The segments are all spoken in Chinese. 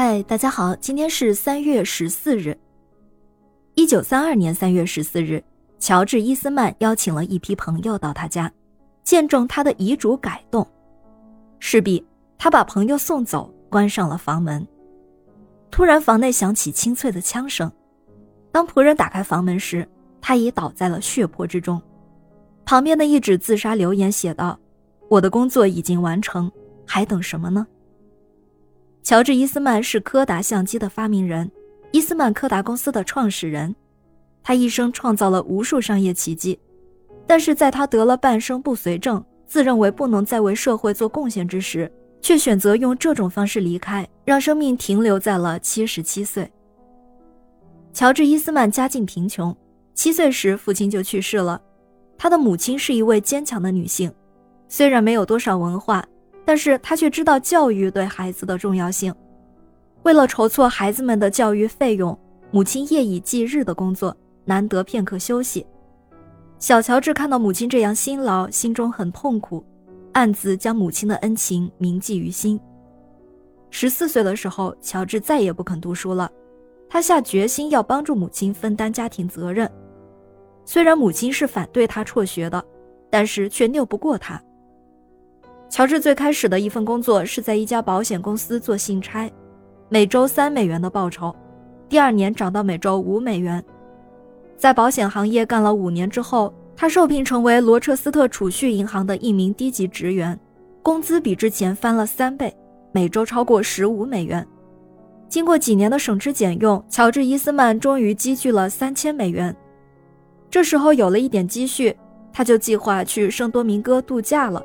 嗨，大家好，今天是三月十四日。一九三二年三月十四日，乔治·伊斯曼邀请了一批朋友到他家，见证他的遗嘱改动。势必，他把朋友送走，关上了房门。突然，房内响起清脆的枪声。当仆人打开房门时，他已倒在了血泊之中。旁边的一纸自杀留言写道：“我的工作已经完成，还等什么呢？”乔治·伊斯曼是柯达相机的发明人，伊斯曼柯达公司的创始人。他一生创造了无数商业奇迹，但是在他得了半生不遂症，自认为不能再为社会做贡献之时，却选择用这种方式离开，让生命停留在了七十七岁。乔治·伊斯曼家境贫穷，七岁时父亲就去世了。他的母亲是一位坚强的女性，虽然没有多少文化。但是他却知道教育对孩子的重要性。为了筹措孩子们的教育费用，母亲夜以继日的工作，难得片刻休息。小乔治看到母亲这样辛劳，心中很痛苦，暗自将母亲的恩情铭记于心。十四岁的时候，乔治再也不肯读书了，他下决心要帮助母亲分担家庭责任。虽然母亲是反对他辍学的，但是却拗不过他。乔治最开始的一份工作是在一家保险公司做信差，每周三美元的报酬。第二年涨到每周五美元。在保险行业干了五年之后，他受聘成为罗彻斯特储蓄银行的一名低级职员，工资比之前翻了三倍，每周超过十五美元。经过几年的省吃俭用，乔治·伊斯曼终于积聚了三千美元。这时候有了一点积蓄，他就计划去圣多明哥度假了。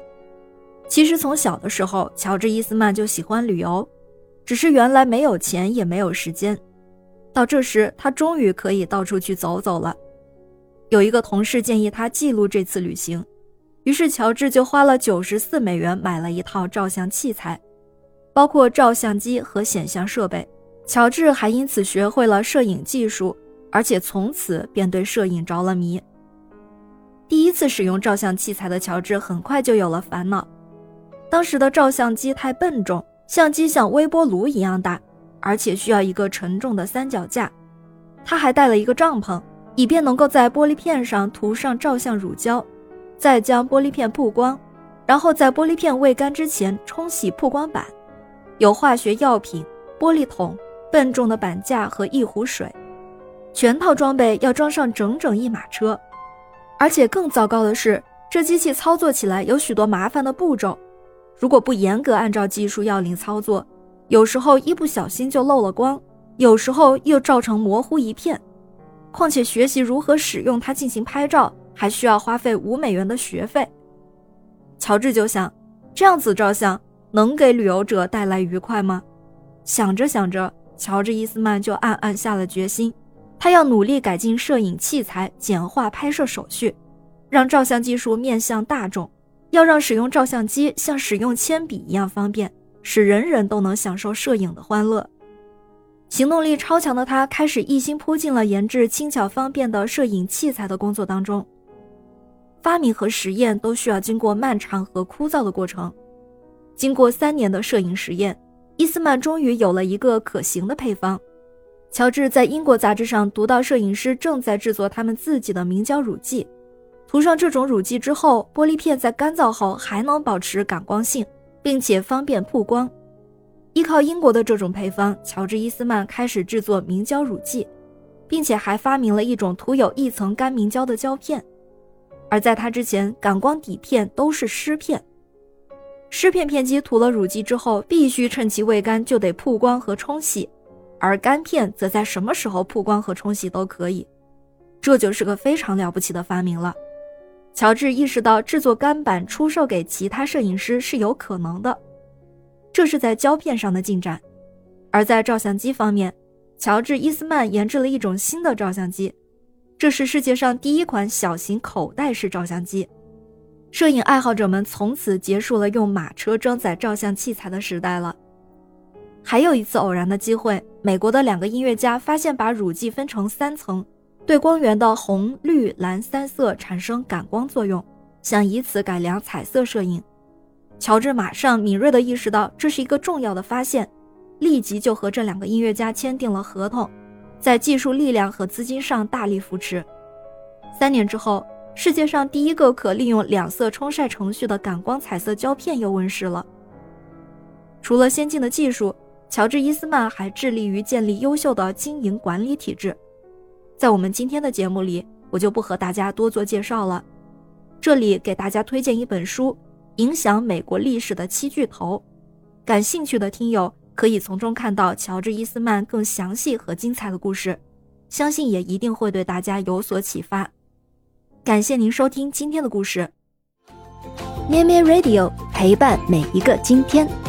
其实从小的时候，乔治·伊斯曼就喜欢旅游，只是原来没有钱也没有时间。到这时，他终于可以到处去走走了。有一个同事建议他记录这次旅行，于是乔治就花了九十四美元买了一套照相器材，包括照相机和显像设备。乔治还因此学会了摄影技术，而且从此便对摄影着了迷。第一次使用照相器材的乔治很快就有了烦恼。当时的照相机太笨重，相机像微波炉一样大，而且需要一个沉重的三脚架。他还带了一个帐篷，以便能够在玻璃片上涂上照相乳胶，再将玻璃片曝光，然后在玻璃片未干之前冲洗曝光板。有化学药品、玻璃桶、笨重的板架和一壶水，全套装备要装上整整一马车。而且更糟糕的是，这机器操作起来有许多麻烦的步骤。如果不严格按照技术要领操作，有时候一不小心就漏了光，有时候又照成模糊一片。况且学习如何使用它进行拍照，还需要花费五美元的学费。乔治就想，这样子照相能给旅游者带来愉快吗？想着想着，乔治·伊斯曼就暗暗下了决心，他要努力改进摄影器材，简化拍摄手续，让照相技术面向大众。要让使用照相机像使用铅笔一样方便，使人人都能享受摄影的欢乐。行动力超强的他开始一心扑进了研制轻巧方便的摄影器材的工作当中。发明和实验都需要经过漫长和枯燥的过程。经过三年的摄影实验，伊斯曼终于有了一个可行的配方。乔治在英国杂志上读到，摄影师正在制作他们自己的明胶乳剂。涂上这种乳剂之后，玻璃片在干燥后还能保持感光性，并且方便曝光。依靠英国的这种配方，乔治·伊斯曼开始制作明胶乳剂，并且还发明了一种涂有一层干明胶的胶片。而在他之前，感光底片都是湿片。湿片片机涂了乳剂之后，必须趁其未干就得曝光和冲洗，而干片则在什么时候曝光和冲洗都可以。这就是个非常了不起的发明了。乔治意识到制作干板出售给其他摄影师是有可能的，这是在胶片上的进展。而在照相机方面，乔治·伊斯曼研制了一种新的照相机，这是世界上第一款小型口袋式照相机。摄影爱好者们从此结束了用马车装载照相器材的时代了。还有一次偶然的机会，美国的两个音乐家发现把乳剂分成三层。对光源的红、绿、蓝三色产生感光作用，想以此改良彩色摄影。乔治马上敏锐地意识到这是一个重要的发现，立即就和这两个音乐家签订了合同，在技术力量和资金上大力扶持。三年之后，世界上第一个可利用两色冲晒程序的感光彩色胶片又问世了。除了先进的技术，乔治·伊斯曼还致力于建立优秀的经营管理体制。在我们今天的节目里，我就不和大家多做介绍了。这里给大家推荐一本书《影响美国历史的七巨头》，感兴趣的听友可以从中看到乔治·伊斯曼更详细和精彩的故事，相信也一定会对大家有所启发。感谢您收听今天的故事，咩咩 Radio 陪伴每一个今天。